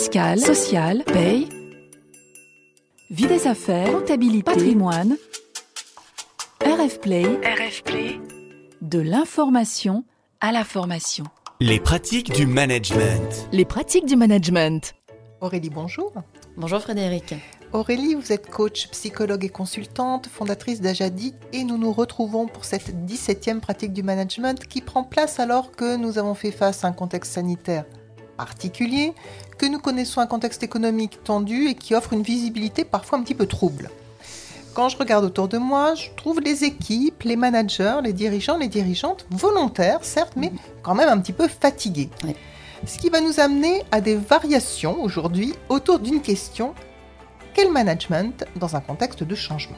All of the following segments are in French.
fiscale, sociale, paye, vie des affaires, comptabilité, patrimoine. RF Play, RF Play, de l'information à la formation. Les pratiques du management. Les pratiques du management. Aurélie, bonjour. Bonjour Frédéric. Aurélie, vous êtes coach, psychologue et consultante, fondatrice d'Ajadi et nous nous retrouvons pour cette 17e pratique du management qui prend place alors que nous avons fait face à un contexte sanitaire particulier, que nous connaissons un contexte économique tendu et qui offre une visibilité parfois un petit peu trouble. Quand je regarde autour de moi, je trouve les équipes, les managers, les dirigeants, les dirigeantes volontaires, certes, mais quand même un petit peu fatigués. Ce qui va nous amener à des variations aujourd'hui autour d'une question quel management dans un contexte de changement?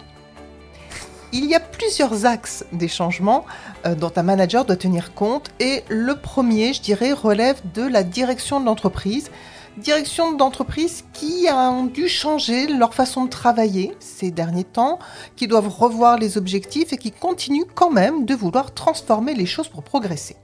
Il y a plusieurs axes des changements euh, dont un manager doit tenir compte et le premier, je dirais, relève de la direction de l'entreprise. Direction d'entreprise qui ont dû changer leur façon de travailler ces derniers temps, qui doivent revoir les objectifs et qui continuent quand même de vouloir transformer les choses pour progresser.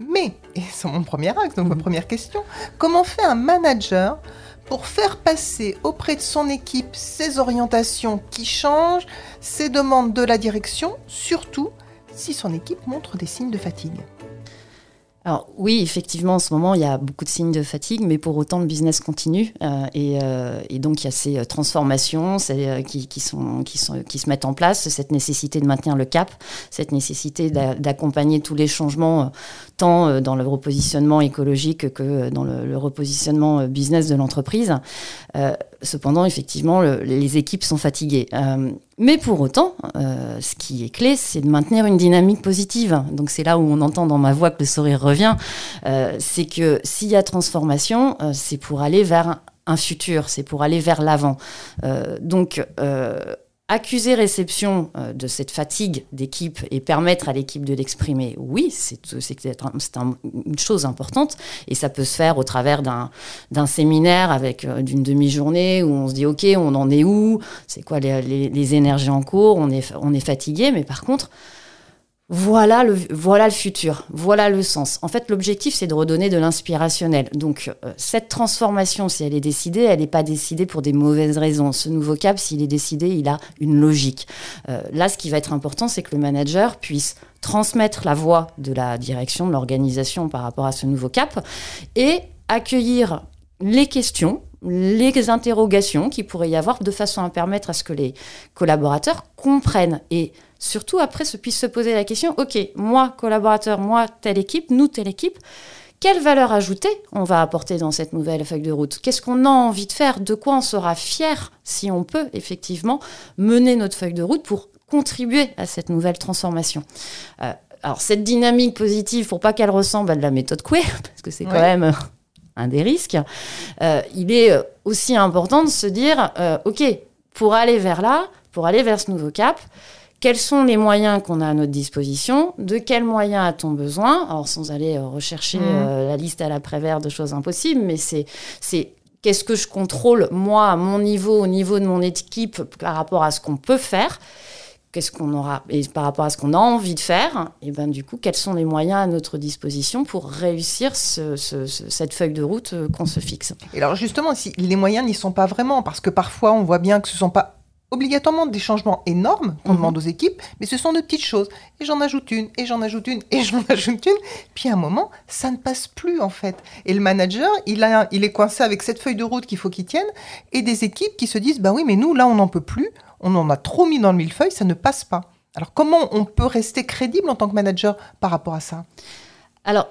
Mais, et c'est mon premier axe, donc ma mmh. première question, comment fait un manager pour faire passer auprès de son équipe ses orientations qui changent, ses demandes de la direction, surtout si son équipe montre des signes de fatigue. Alors oui, effectivement, en ce moment, il y a beaucoup de signes de fatigue, mais pour autant, le business continue. Euh, euh, et, donc, il y a ces euh, transformations qui, se mettent en place, cette nécessité de maintenir le cap, cette nécessité d'accompagner tous les changements, tant dans le repositionnement écologique que dans le, repositionnement business de l'entreprise. Cependant, effectivement, les équipes sont fatiguées. Mais pour autant, euh, ce qui est clé, c'est de maintenir une dynamique positive. Donc c'est là où on entend dans ma voix que le sourire revient. Euh, c'est que s'il y a transformation, euh, c'est pour aller vers un futur, c'est pour aller vers l'avant. donc accuser réception euh, de cette fatigue d'équipe et permettre à l'équipe de l'exprimer, oui, c'est une chose importante et ça peut se faire au travers d'un séminaire avec euh, d'une demi-journée où on se dit ok, on en est où, c'est quoi les, énergies en cours, on est fatigué, mais par contre, voilà le, futur, voilà le sens. En fait, l'objectif, c'est de redonner de l'inspirationnel. Donc, euh, cette transformation, si elle est décidée, elle n'est pas décidée pour des mauvaises raisons. Ce nouveau cap, s'il est décidé, il a une logique. Euh, là, ce qui va être important, c'est que le manager puisse transmettre la voix de la direction, de l'organisation par rapport à ce nouveau cap et accueillir les questions, les interrogations qui pourrait y avoir de façon à permettre à ce que les collaborateurs comprennent et surtout après se puissent se poser la question, ok, moi collaborateur, moi telle équipe, nous telle équipe, quelle valeur ajoutée on va apporter dans cette nouvelle feuille de route? Qu'est-ce qu'on a envie de faire? De quoi on sera fier si on peut effectivement mener notre feuille de route pour contribuer à cette nouvelle transformation? Euh, alors cette dynamique positive, pour pas qu'elle ressemble à de la méthode Coué, parce que c'est quand même euh, un des risques, euh, il est aussi important de se dire, ok, pour aller vers là, pour aller vers ce nouveau cap, quels sont les moyens qu'on a à notre disposition De quels moyens a-t-on besoin Alors, sans aller euh, rechercher mmh. euh, la liste à la prévère de choses impossibles, mais c'est qu'est-ce que je contrôle, moi, à mon niveau, au niveau de mon équipe, par rapport à ce qu'on peut faire Qu'est-ce qu'on aura Et par rapport à ce qu'on a envie de faire, et ben du coup, quels sont les moyens à notre disposition pour réussir cette feuille de route euh, qu'on se fixe? Et alors, justement, si les moyens n'y sont pas vraiment, parce que parfois, on voit bien que ce ne sont pas obligatoirement des changements énormes qu'on mhm. demande aux équipes, mais ce sont de petites choses. Et j'en ajoute une, et j'en ajoute une, et j'en ajoute une. Puis à un moment, ça ne passe plus en fait. Et le manager, il, a, il est coincé avec cette feuille de route qu'il faut qu'il tienne, et des équipes qui se disent, bah oui, mais nous, là, on n'en peut plus, on en a trop mis dans le millefeuille, ça ne passe pas. Alors comment on peut rester crédible en tant que manager par rapport à ça? Alors,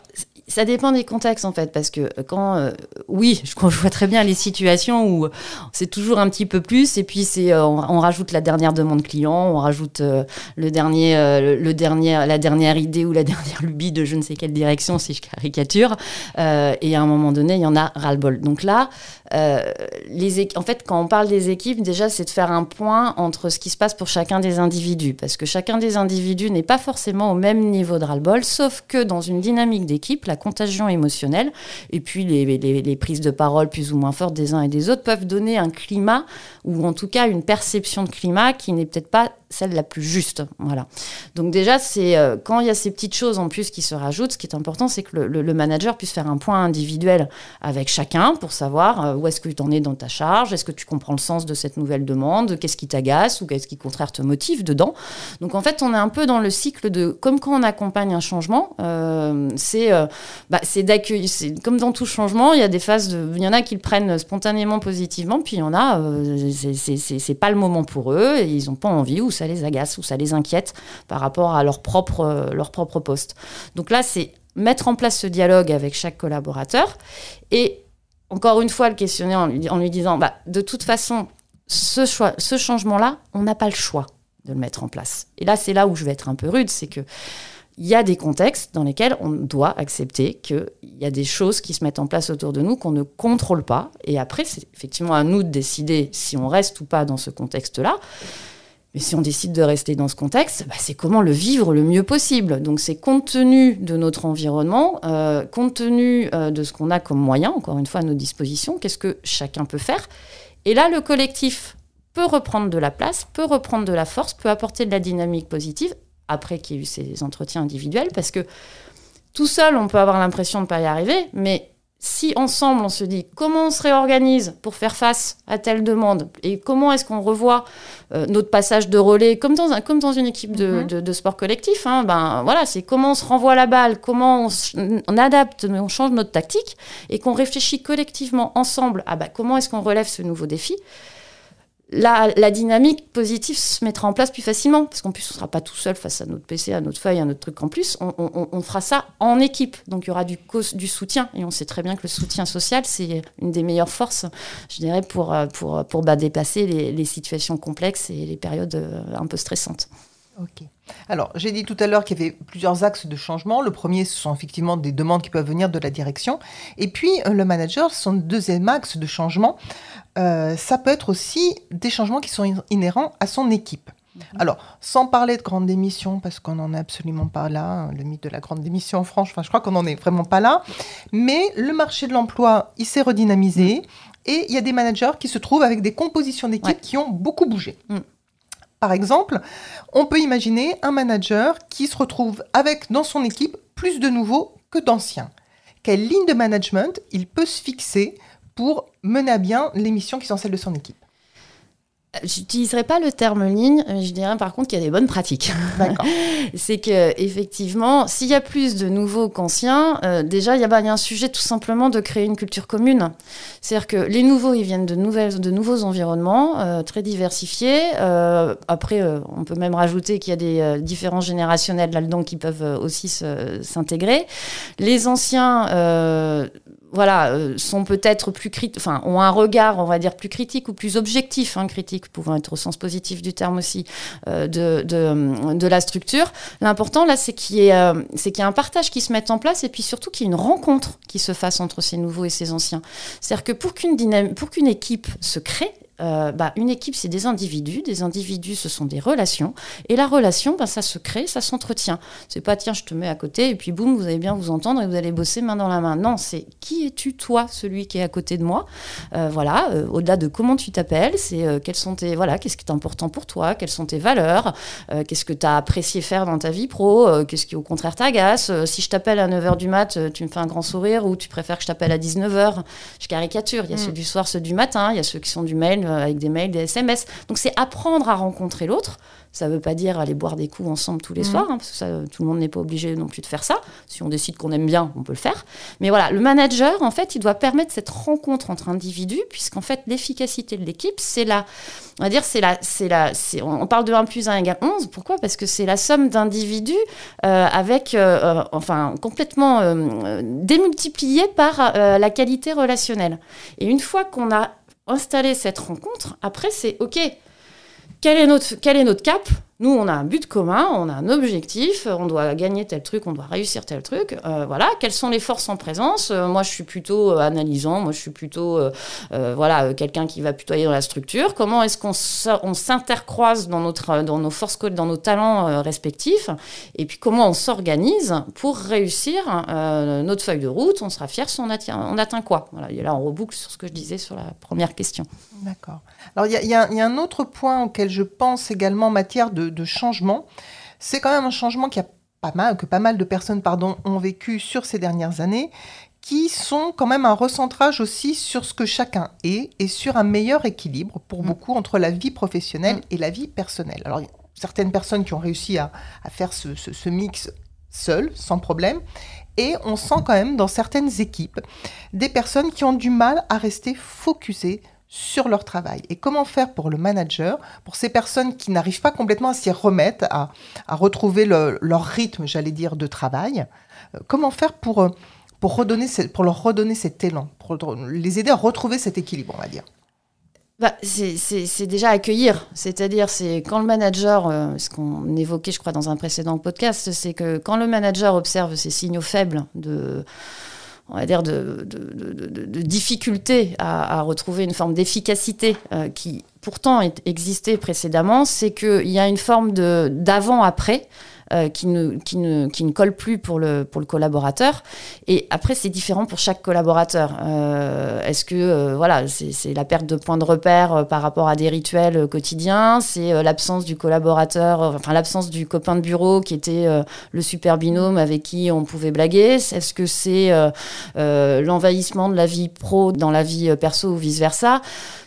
ça dépend des contextes en fait, parce que quand, euh, oui, je, vois très bien les situations où c'est toujours un petit peu plus, et puis c'est, euh, on, rajoute la dernière demande client, on rajoute euh, le dernier, le, dernier, la dernière idée ou la dernière lubie de je ne sais quelle direction si je caricature, et à un moment donné, il y en a ras-le-bol. Donc là, les en fait, quand on parle des équipes, déjà, c'est de faire un point entre ce qui se passe pour chacun des individus, parce que chacun des individus n'est pas forcément au même niveau de ras-le-bol, sauf que dans une dynamique d'équipe, la contagion émotionnelle. Et puis les, prises de parole plus ou moins fortes des uns et des autres peuvent donner un climat ou en tout cas une perception de climat qui n'est peut-être pas celle la plus juste. Voilà. Donc déjà, c'est euh, quand il y a ces petites choses en plus qui se rajoutent, ce qui est important, c'est que le, manager puisse faire un point individuel avec chacun pour savoir euh, où est-ce que tu en es dans ta charge, est-ce que tu comprends le sens de cette nouvelle demande, qu'est-ce qui t'agace ou qu'est-ce qui, au contraire, te motive dedans. Donc en fait, on est un peu dans le cycle de, comme quand on accompagne un changement, euh, c'est bah, d'accueillir, comme dans tout changement, il y a des phases, de, il y en a qui le prennent spontanément positivement, puis il y en a, c'est pas le moment pour eux, ils n'ont pas envie ou ça les agace ou ça les inquiète par rapport à leur propre, euh, leur propre poste. Donc là, c'est mettre en place ce dialogue avec chaque collaborateur et encore une fois le questionner en lui, disant bah, de toute façon, ce, ce changement-là, on n'a pas le choix de le mettre en place. Et là, c'est là où je vais être un peu rude, c'est que il y a des contextes dans lesquels on doit accepter qu'il y a des choses qui se mettent en place autour de nous qu'on ne contrôle pas. Et après, c'est effectivement à nous de décider si on reste ou pas dans ce contexte-là. Mais si on décide de rester dans ce contexte, bah, c'est comment le vivre le mieux possible. Donc c'est compte tenu de notre environnement, euh, compte tenu euh, de ce qu'on a comme moyen, encore une fois à nos dispositions, qu'est-ce que chacun peut faire. Et là, le collectif peut reprendre de la place, peut reprendre de la force, peut apporter de la dynamique positive, après qu'il y ait eu ces entretiens individuels, parce que tout seul, on peut avoir l'impression de ne pas y arriver, mais si ensemble on se dit comment on se réorganise pour faire face à telle demande et comment est-ce qu'on revoit euh, notre passage de relais comme dans, un, comme dans une équipe de, mhm. de, sport collectif, hein, ben voilà, c'est comment on se renvoie la balle, comment on, on adapte, on change notre tactique et qu'on réfléchit collectivement ensemble à ben, comment est-ce qu'on relève ce nouveau défi? La, dynamique positive se mettra en place plus facilement, parce qu'en plus, on ne sera pas tout seul face à notre PC, à notre feuille, à notre truc en plus. On, fera ça en équipe. Donc, il y aura du, du soutien. Et on sait très bien que le soutien social, c'est une des meilleures forces, je dirais, pour, pour, pour bah, dépasser les, situations complexes et les périodes euh, un peu stressantes. Ok. Alors, j'ai dit tout à l'heure qu'il y avait plusieurs axes de changement. Le premier, ce sont effectivement des demandes qui peuvent venir de la direction. Et puis, euh, le manager, son deuxième axe de changement, euh, ça peut être aussi des changements qui sont inhérents à son équipe. Mhm. Alors, sans parler de grande démission, parce qu'on n'en est absolument pas là, hein, le mythe de la grande démission en France, enfin, je crois qu'on n'en est vraiment pas là, mais le marché de l'emploi, il s'est redynamisé, et il y a des managers qui se trouvent avec des compositions d'équipe qui ont beaucoup bougé. Mm. Par exemple, on peut imaginer un manager qui se retrouve avec dans son équipe plus de nouveaux que d'anciens. Quelle ligne de management il peut se fixer pour mener à bien les missions qui sont celles de son équipe? J'utiliserai pas le terme ligne, je dirais par contre qu'il y a des bonnes pratiques. c'est que effectivement, s'il y a plus de nouveaux qu'anciens, euh, déjà il y, a, un sujet tout simplement de créer une culture commune. C'est-à-dire que les nouveaux, ils viennent de, nouvelles, de nouveaux environnements euh, très diversifiés. Euh, après, on peut même rajouter qu'il y a des différences générationnelles là-dedans qui peuvent aussi s'intégrer. Les anciens voilà, euh, sont peut-être plus critiques, enfin, ont un regard, on va dire, plus critique ou plus objectif, hein, critique pouvant être au sens positif du terme aussi, euh, de, de, de, la structure. L'important, là, c'est qu'il y, ait, euh, y ait un partage qui se mette en place et puis surtout qu'il y ait une rencontre qui se fasse entre ces nouveaux et ces anciens. C'est-à-dire que pour qu'une, pour qu'une équipe se crée, euh, bah, une équipe, c'est des individus. Des individus, ce sont des relations. Et la relation, bah, ça se crée, ça s'entretient. C'est pas, tiens, je te mets à côté et puis boum, vous allez bien vous entendre et vous allez bosser main dans la main. Non, c'est qui es-tu, toi, celui qui est à côté de moi? Euh, Voilà, euh, au-delà de comment tu t'appelles, c'est quels sont tes. Voilà, qu'est-ce qui est important pour toi? Quelles sont tes valeurs? Qu'est-ce que tu as apprécié faire dans ta vie pro? Qu'est-ce qui, au contraire, t'agace? Si je t'appelle à 9h du mat, tu me fais un grand sourire ou tu préfères que je t'appelle à 19h Je caricature. Il y a mm. ceux du soir, ceux du matin, il y a ceux qui sont du mail euh, avec des mails, des SMS. Donc c'est apprendre à rencontrer l'autre. Ça ne veut pas dire aller boire des coups ensemble tous les mmh. soirs, hein, parce que ça, tout le monde n'est pas obligé non plus de faire ça. Si on décide qu'on aime bien, on peut le faire. Mais voilà, le manager, en fait, il doit permettre cette rencontre entre individus, puisqu'en fait, l'efficacité de l'équipe, c'est la, on va dire, c'est la, c'est la, on parle de 1 plus 1 égale 11. Pourquoi? Parce que c'est la somme d'individus euh, avec, euh, enfin, complètement euh, démultipliée par la qualité relationnelle. Et une fois qu'on a installer cette rencontre, après, c'est OK, quel est notre, est notre cap? Nous, on a un but commun, on a un objectif, on doit gagner tel truc, on doit réussir tel truc. Euh, voilà, quelles sont les forces en présence? Euh, Moi, je suis plutôt euh, analysant, moi, je suis plutôt voilà, quelqu'un qui va plutôt aller dans la structure. Comment est-ce qu'on s'intercroise dans, dans nos forces, dans nos talents respectifs? Et puis, comment on s'organise pour réussir notre feuille de route? On sera fier si on on atteint quoi? Voilà, Et là, on reboucle sur ce que je disais sur la première question. D'accord. Alors, il y, y, a un autre point auquel je pense également en matière de de changement. C'est quand même un changement qui a pas mal, que pas mal de personnes pardon, ont vécu sur ces dernières années, qui sont quand même un recentrage aussi sur ce que chacun est et sur un meilleur équilibre pour mm. beaucoup entre la vie professionnelle mm. et la vie personnelle. Alors, il y a certaines personnes qui ont réussi à, faire ce, ce mix seul, sans problème, et on sent quand même dans certaines équipes des personnes qui ont du mal à rester focusées sur leur travail. Et comment faire pour le manager, pour ces personnes qui n'arrivent pas complètement à s'y remettre, à, retrouver leur rythme, j'allais dire, de travail, euh, comment faire pour, euh, pour, redonner, pour leur redonner cet élan, pour les aider à retrouver cet équilibre, on va dire? Bah, c'est déjà accueillir, c'est-à-dire c'est quand le manager, euh, ce qu'on évoquait je crois dans un précédent podcast, c'est que quand le manager observe ces signaux faibles de on va dire, de, difficulté à, retrouver une forme d'efficacité euh, qui pourtant existait précédemment, c'est qu'il y a une forme d'avant-après euh, qui, ne, qui, ne, qui, ne, colle plus pour le, pour le collaborateur. Et après, c'est différent pour chaque collaborateur. Euh, est-ce que euh, voilà, c'est la perte de points de repère par rapport à des rituels quotidiens? C'est l'absence du collaborateur, enfin l'absence du copain de bureau qui était le super binôme avec qui on pouvait blaguer? Est-ce que c'est l'envahissement de la vie pro dans la vie perso ou vice-versa?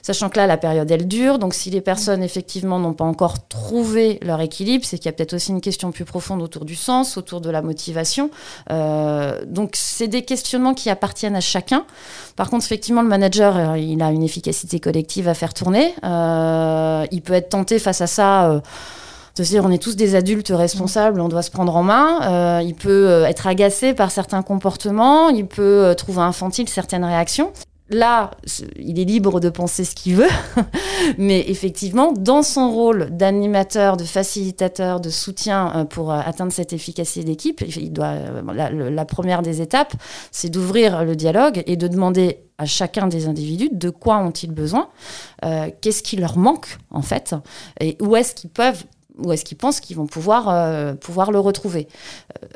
Sachant que là, la période, elle dure. Donc, si les personnes, effectivement, n'ont pas encore trouvé leur équilibre, c'est qu'il y a peut-être aussi une question plus profonde autour du sens, autour de la motivation. Euh, donc, c'est des questionnements qui appartiennent à chacun. Par contre, effectivement, le manager, euh, il a une efficacité collective à faire tourner. Euh, il peut être tenté face à ça de se dire on est tous des adultes responsables, on doit se prendre en main. il peut être agacé par certains comportements, il peut trouver infantile certaines réactions là, il est libre de penser ce qu'il veut, mais effectivement, dans son rôle d'animateur, de facilitateur, de soutien euh, pour euh, atteindre cette efficacité d'équipe, il doit, euh, la, première des étapes, c'est d'ouvrir le dialogue et de demander à chacun des individus de quoi ont-ils besoin, qu'est-ce qui leur manque en fait, et où est-ce qu'ils peuvent ou est-ce qu'ils pensent qu'ils vont pouvoir, pouvoir le retrouver.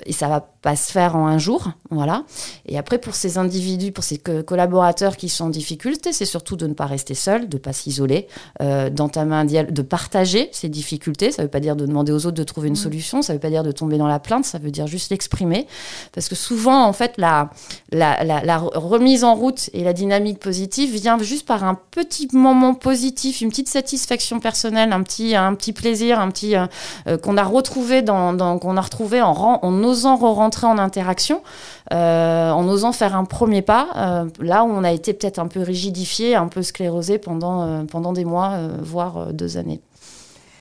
Et ça va pas se faire en un jour, voilà. Et après, pour ces individus, pour ces collaborateurs qui sont en difficulté, c'est surtout de ne pas rester seul, de ne pas s'isoler, euh, d'entamer un dialogue, de partager ces difficultés. Ça ne veut pas dire de demander aux autres de trouver une mmh. solution, ça ne veut pas dire de tomber dans la plainte, ça veut dire juste l'exprimer. Parce que souvent, en fait, la, la, la, remise en route et la dynamique positive vient juste par un petit moment positif, une petite satisfaction personnelle, un petit, un petit plaisir, un petit euh, euh, qu'on a retrouvé dans, qu'on a retrouvé en, en osant re-rentrer en interaction, euh, en osant faire un premier pas, là où on a été peut-être un peu rigidifié, un peu sclérosé pendant, pendant des mois, voire deux années.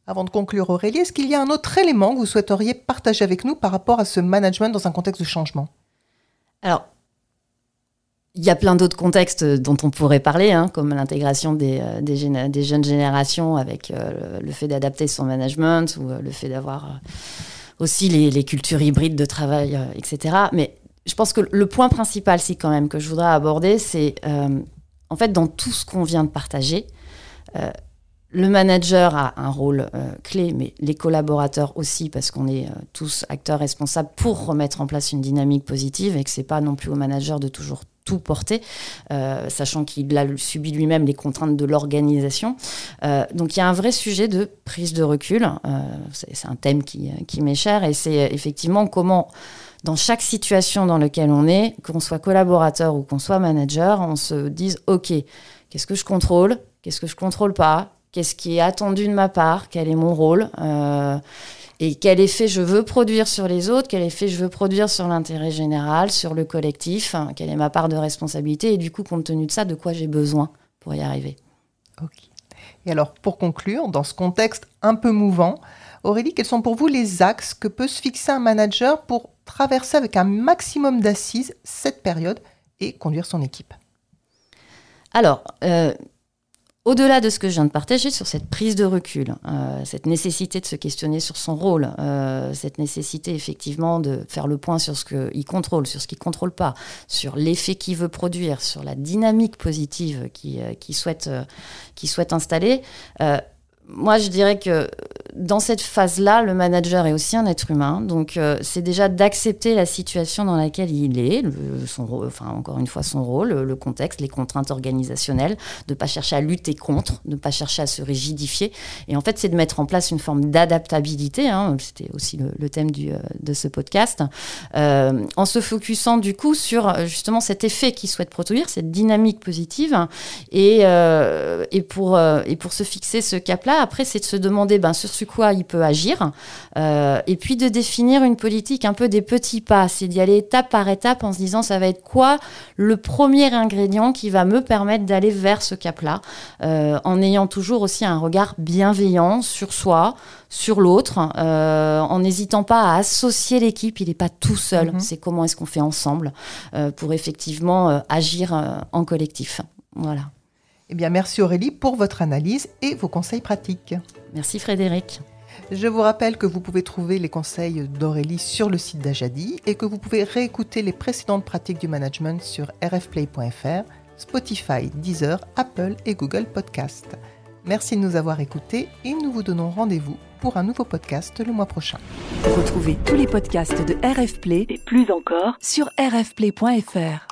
Avant de conclure, Aurélie, est-ce qu'il y a un autre élément que vous souhaiteriez partager avec nous par rapport à ce management dans un contexte de changement? Alors, il y a plein d'autres contextes dont on pourrait parler, hein, comme l'intégration des, euh, des, jeunes générations avec euh, le fait d'adapter son management ou euh, le fait d'avoir aussi les, cultures hybrides de travail, etc. Mais je pense que le point principal, si quand même, que je voudrais aborder, c'est en fait dans tout ce qu'on vient de partager, le manager a un rôle clé, mais les collaborateurs aussi, parce qu'on est tous acteurs responsables pour remettre en place une dynamique positive et que c'est pas non plus au manager de toujours tout porter, euh, sachant qu'il a subi lui-même les contraintes de l'organisation. Euh, donc il y a un vrai sujet de prise de recul. Euh, c'est un thème qui, qui m'est cher et c'est effectivement comment dans chaque situation dans laquelle on est, qu'on soit collaborateur ou qu'on soit manager, on se dise OK, qu'est-ce que je contrôle, qu'est-ce que je contrôle pas, qu'est-ce qui est attendu de ma part, quel est mon rôle, et quel effet je veux produire sur les autres, quel effet je veux produire sur l'intérêt général, sur le collectif, hein, quelle est ma part de responsabilité? Et du coup, compte tenu de ça, de quoi j'ai besoin pour y arriver? Ok. Et alors, pour conclure, dans ce contexte un peu mouvant, Aurélie, quels sont pour vous les axes que peut se fixer un manager pour traverser avec un maximum d'assises cette période et conduire son équipe? Alors, euh, au-delà de ce que je viens de partager sur cette prise de recul, euh, cette nécessité de se questionner sur son rôle, euh, cette nécessité effectivement de faire le point sur ce qu'il contrôle, sur ce qu'il contrôle pas, sur l'effet qu'il veut produire, sur la dynamique positive qu'il euh, souhaite, souhaite installer, moi, je dirais que dans cette phase-là, le manager est aussi un être humain. Donc, euh, c'est déjà d'accepter la situation dans laquelle il est, son, enfin, encore une fois, son rôle, le contexte, les contraintes organisationnelles, de ne pas chercher à lutter contre, de ne pas chercher à se rigidifier. Et en fait, c'est de mettre en place une forme d'adaptabilité. Hein, C'était aussi le, thème du, euh, de ce podcast. Euh, en se focusant, du coup, sur justement cet effet qu'il souhaite produire, cette dynamique positive. Et, et, pour, et pour se fixer ce cap-là, après, c'est de se demander ben, sur ce quoi il peut agir, euh, et puis de définir une politique un peu des petits pas. C'est d'y aller étape par étape en se disant ça va être quoi le premier ingrédient qui va me permettre d'aller vers ce cap-là, euh, en ayant toujours aussi un regard bienveillant sur soi, sur l'autre, euh, en n'hésitant pas à associer l'équipe. Il n'est pas tout seul. Mhm. C'est comment est-ce qu'on fait ensemble pour effectivement agir en collectif. Voilà. Eh bien, merci Aurélie pour votre analyse et vos conseils pratiques. Merci Frédéric. Je vous rappelle que vous pouvez trouver les conseils d'Aurélie sur le site d'Ajadi et que vous pouvez réécouter les précédentes pratiques du management sur rfplay.fr, Spotify, Deezer, Apple et Google Podcast. Merci de nous avoir écoutés et nous vous donnons rendez-vous pour un nouveau podcast le mois prochain. Retrouvez tous les podcasts de RFplay et plus encore sur rfplay.fr.